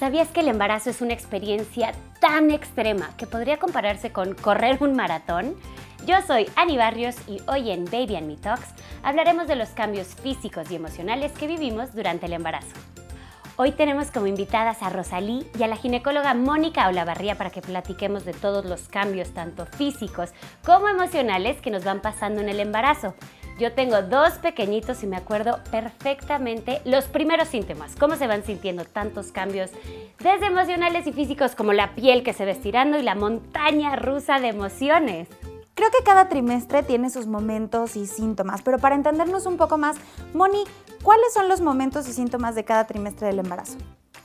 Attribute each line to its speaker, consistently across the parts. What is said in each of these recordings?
Speaker 1: ¿Sabías que el embarazo es una experiencia tan extrema que podría compararse con correr un maratón? Yo soy Ani Barrios y hoy en Baby and Me Talks hablaremos de los cambios físicos y emocionales que vivimos durante el embarazo. Hoy tenemos como invitadas a Rosalí y a la ginecóloga Mónica Olavarría para que platiquemos de todos los cambios, tanto físicos como emocionales, que nos van pasando en el embarazo. Yo tengo dos pequeñitos y me acuerdo perfectamente los primeros síntomas, cómo se van sintiendo tantos cambios, desde emocionales y físicos como la piel que se va estirando y la montaña rusa de emociones.
Speaker 2: Creo que cada trimestre tiene sus momentos y síntomas, pero para entendernos un poco más, Moni, ¿cuáles son los momentos y síntomas de cada trimestre del embarazo?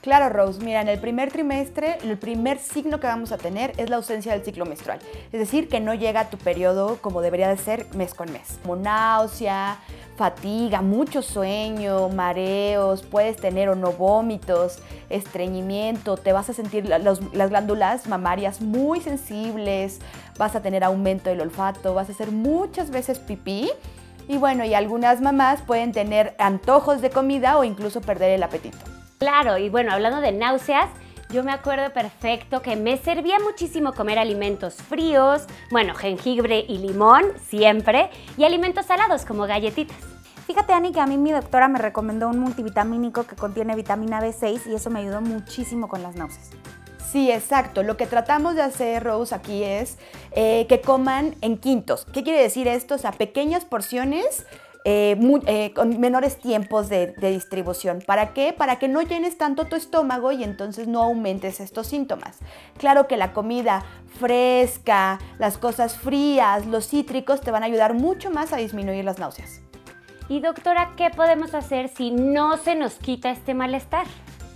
Speaker 3: Claro, Rose. Mira, en el primer trimestre, el primer signo que vamos a tener es la ausencia del ciclo menstrual. Es decir, que no llega tu periodo como debería de ser mes con mes. Como náusea, fatiga, mucho sueño, mareos, puedes tener o no vómitos, estreñimiento, te vas a sentir las glándulas mamarias muy sensibles, vas a tener aumento del olfato, vas a hacer muchas veces pipí. Y bueno, y algunas mamás pueden tener antojos de comida o incluso perder el apetito.
Speaker 1: Claro, y bueno, hablando de náuseas, yo me acuerdo perfecto que me servía muchísimo comer alimentos fríos, bueno, jengibre y limón, siempre, y alimentos salados como galletitas.
Speaker 2: Fíjate, Ani, que a mí mi doctora me recomendó un multivitamínico que contiene vitamina B6 y eso me ayudó muchísimo con las náuseas.
Speaker 3: Sí, exacto. Lo que tratamos de hacer, Rose, aquí es eh, que coman en quintos. ¿Qué quiere decir esto? O sea, pequeñas porciones eh, eh, con menores tiempos de, distribución. ¿Para qué? Para que no llenes tanto tu estómago y entonces no aumentes estos síntomas. Claro que la comida fresca, las cosas frías, los cítricos te van a ayudar mucho más a disminuir las náuseas.
Speaker 1: Y doctora, ¿qué podemos hacer si no se nos quita este malestar?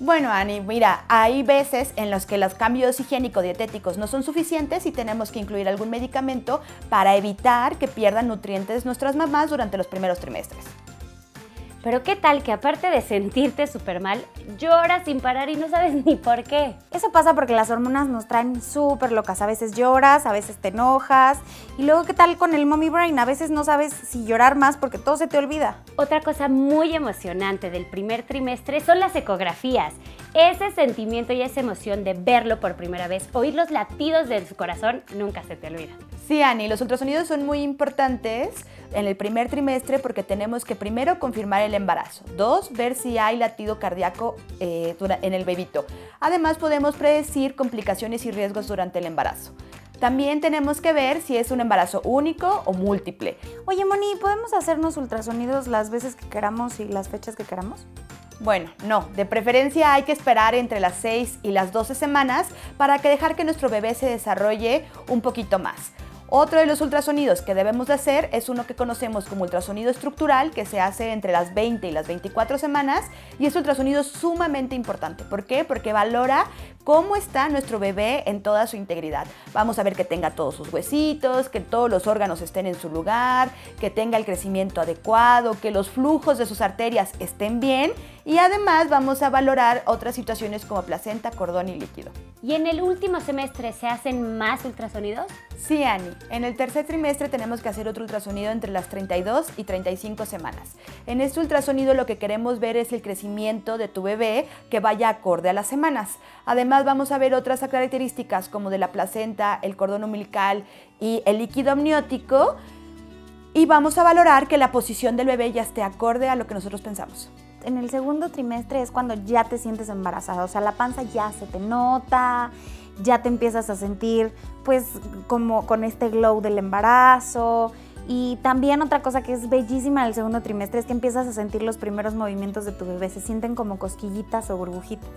Speaker 3: Bueno, Ani, mira, hay veces en los que los cambios higiénico-dietéticos no son suficientes y tenemos que incluir algún medicamento para evitar que pierdan nutrientes nuestras mamás durante los primeros trimestres.
Speaker 1: Pero qué tal que aparte de sentirte súper mal, lloras sin parar y no sabes ni por qué.
Speaker 2: Eso pasa porque las hormonas nos traen súper locas. A veces lloras, a veces te enojas. Y luego qué tal con el mommy brain. A veces no sabes si llorar más porque todo se te olvida.
Speaker 1: Otra cosa muy emocionante del primer trimestre son las ecografías. Ese sentimiento y esa emoción de verlo por primera vez, oír los latidos de su corazón, nunca se te olvida.
Speaker 3: Sí, Ani, los ultrasonidos son muy importantes en el primer trimestre porque tenemos que primero confirmar el embarazo, dos, ver si hay latido cardíaco eh, en el bebito. Además, podemos predecir complicaciones y riesgos durante el embarazo. También tenemos que ver si es un embarazo único o múltiple.
Speaker 2: Oye, Moni, ¿podemos hacernos ultrasonidos las veces que queramos y las fechas que queramos?
Speaker 3: Bueno, no, de preferencia hay que esperar entre las 6 y las 12 semanas para que dejar que nuestro bebé se desarrolle un poquito más. Otro de los ultrasonidos que debemos de hacer es uno que conocemos como ultrasonido estructural, que se hace entre las 20 y las 24 semanas, y es ultrasonido sumamente importante. ¿Por qué? Porque valora cómo está nuestro bebé en toda su integridad. Vamos a ver que tenga todos sus huesitos, que todos los órganos estén en su lugar, que tenga el crecimiento adecuado, que los flujos de sus arterias estén bien y además vamos a valorar otras situaciones como placenta, cordón y líquido.
Speaker 1: ¿Y en el último semestre se hacen más ultrasonidos?
Speaker 3: Sí, Ani. En el tercer trimestre tenemos que hacer otro ultrasonido entre las 32 y 35 semanas. En este ultrasonido lo que queremos ver es el crecimiento de tu bebé que vaya acorde a las semanas. Además vamos a ver otras características como de la placenta, el cordón umbilical y el líquido amniótico y vamos a valorar que la posición del bebé ya esté acorde a lo que nosotros pensamos
Speaker 2: en el segundo trimestre es cuando ya te sientes embarazada, o sea, la panza ya se te nota, ya te empiezas a sentir pues como con este glow del embarazo. Y también otra cosa que es bellísima del segundo trimestre es que empiezas a sentir los primeros movimientos de tu bebé, se sienten como cosquillitas o burbujitas.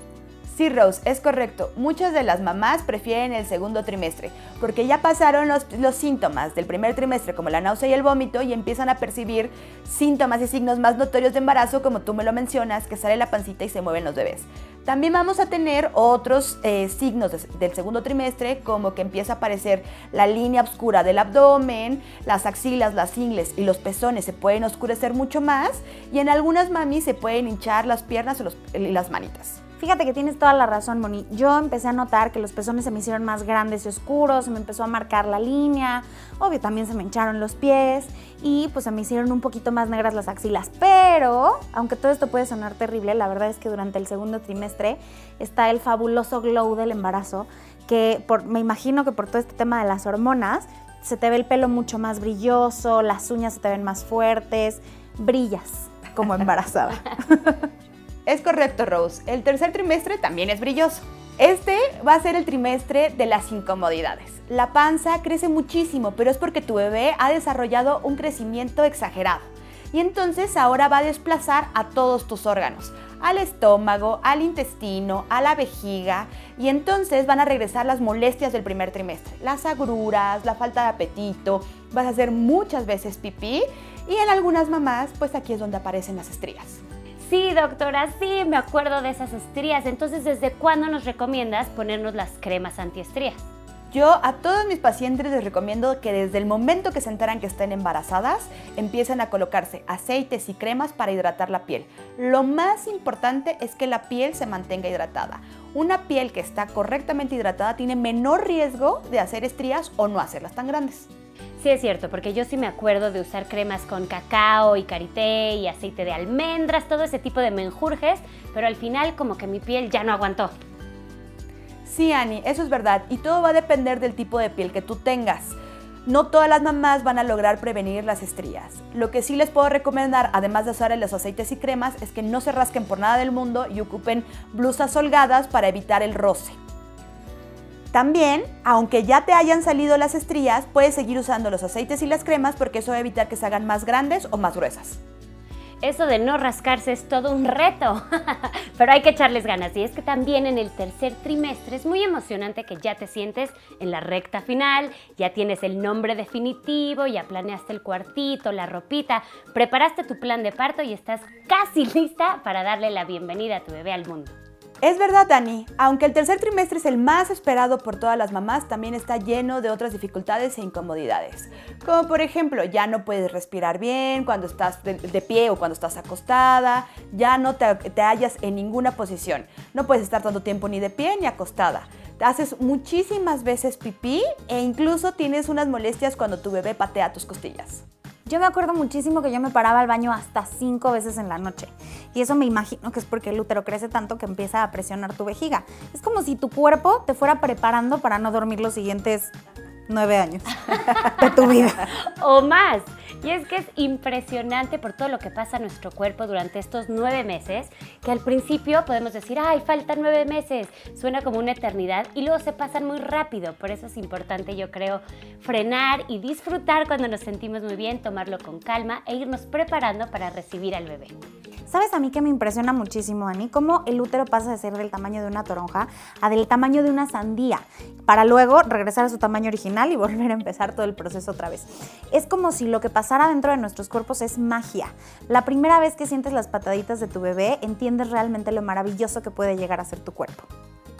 Speaker 3: Sí, Rose, es correcto. Muchas de las mamás prefieren el segundo trimestre porque ya pasaron los, síntomas del primer trimestre como la náusea y el vómito y empiezan a percibir síntomas y signos más notorios de embarazo como tú me lo mencionas, que sale la pancita y se mueven los bebés. También vamos a tener otros eh, signos del segundo trimestre como que empieza a aparecer la línea oscura del abdomen, las axilas, las ingles y los pezones se pueden oscurecer mucho más y en algunas mamis se pueden hinchar las piernas y las manitas.
Speaker 2: Fíjate que tienes toda la razón, Moni. Yo empecé a notar que los pezones se me hicieron más grandes y oscuros, se me empezó a marcar la línea, obvio también se me hincharon los pies y pues se me hicieron un poquito más negras las axilas. Pero, aunque todo esto puede sonar terrible, la verdad es que durante el segundo trimestre está el fabuloso glow del embarazo, que por, me imagino que por todo este tema de las hormonas, se te ve el pelo mucho más brilloso, las uñas se te ven más fuertes, brillas como embarazada.
Speaker 3: es correcto, Rose. El tercer trimestre también es brilloso. Este va a ser el trimestre de las incomodidades. La panza crece muchísimo, pero es porque tu bebé ha desarrollado un crecimiento exagerado. Y entonces ahora va a desplazar a todos tus órganos, al estómago, al intestino, a la vejiga, y entonces van a regresar las molestias del primer trimestre, las agruras, la falta de apetito, vas a hacer muchas veces pipí y en algunas mamás, pues aquí es donde aparecen las estrías.
Speaker 1: Sí, doctora, sí, me acuerdo de esas estrías. Entonces, ¿desde cuándo nos recomiendas ponernos las cremas antiestrías?
Speaker 3: Yo a todos mis pacientes les recomiendo que desde el momento que se enteran que estén embarazadas, empiecen a colocarse aceites y cremas para hidratar la piel. Lo más importante es que la piel se mantenga hidratada. Una piel que está correctamente hidratada tiene menor riesgo de hacer estrías o no hacerlas tan grandes.
Speaker 1: Sí es cierto, porque yo sí me acuerdo de usar cremas con cacao y karité y aceite de almendras, todo ese tipo de menjurjes, pero al final como que mi piel ya no aguantó.
Speaker 3: Sí, Ani, eso es verdad, y todo va a depender del tipo de piel que tú tengas. No todas las mamás van a lograr prevenir las estrías. Lo que sí les puedo recomendar, además de usar los aceites y cremas, es que no se rasquen por nada del mundo y ocupen blusas holgadas para evitar el roce. También, aunque ya te hayan salido las estrías, puedes seguir usando los aceites y las cremas porque eso va a evitar que se hagan más grandes o más gruesas.
Speaker 1: Eso de no rascarse es todo un reto, pero hay que echarles ganas. Y es que también en el tercer trimestre es muy emocionante que ya te sientes en la recta final, ya tienes el nombre definitivo, ya planeaste el cuartito, la ropita, preparaste tu plan de parto y estás casi lista para darle la bienvenida a tu bebé al mundo.
Speaker 3: Es verdad, Dani, aunque el tercer trimestre es el más esperado por todas las mamás, también está lleno de otras dificultades e incomodidades. Como por ejemplo, ya no puedes respirar bien cuando estás de, pie o cuando estás acostada, ya no te, te hallas en ninguna posición, no puedes estar tanto tiempo ni de pie ni acostada. Haces muchísimas veces pipí e incluso tienes unas molestias cuando tu bebé patea tus costillas.
Speaker 2: Yo me acuerdo muchísimo que yo me paraba al baño hasta cinco veces en la noche. Y eso me imagino que es porque el útero crece tanto que empieza a presionar tu vejiga. Es como si tu cuerpo te fuera preparando para no dormir los siguientes nueve años de tu vida.
Speaker 1: o más. Y es que es impresionante por todo lo que pasa en nuestro cuerpo durante estos nueve meses, que al principio podemos decir, ay, faltan nueve meses, suena como una eternidad y luego se pasan muy rápido. Por eso es importante, yo creo, frenar y disfrutar cuando nos sentimos muy bien, tomarlo con calma e irnos preparando para recibir al bebé.
Speaker 2: ¿Sabes a mí que me impresiona muchísimo, Ani? Cómo el útero pasa de ser del tamaño de una toronja a del tamaño de una sandía, para luego regresar a su tamaño original y volver a empezar todo el proceso otra vez. Es como si lo que pasara dentro de nuestros cuerpos es magia. La primera vez que sientes las pataditas de tu bebé, entiendes realmente lo maravilloso que puede llegar a ser tu cuerpo.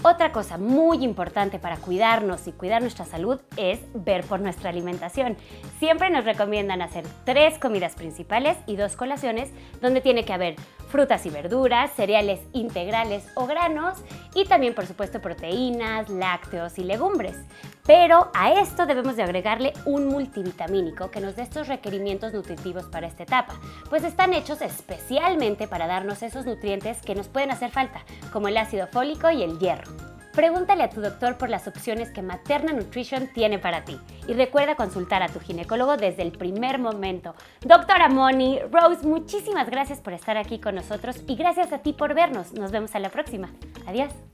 Speaker 1: Otra cosa muy importante para cuidarnos y cuidar nuestra salud es ver por nuestra alimentación. Siempre nos recomiendan hacer tres comidas principales y dos colaciones donde tiene que haber frutas y verduras, cereales integrales o granos y también por supuesto proteínas, lácteos y legumbres. Pero a esto debemos de agregarle un multivitamínico que nos dé estos requerimientos nutritivos para esta etapa, pues están hechos especialmente para darnos esos nutrientes que nos pueden hacer falta, como el ácido fólico y el hierro. Pregúntale a tu doctor por las opciones que Materna Nutrition tiene para ti. Y recuerda consultar a tu ginecólogo desde el primer momento. Doctora Moni, Rose, muchísimas gracias por estar aquí con nosotros y gracias a ti por vernos. Nos vemos a la próxima. Adiós.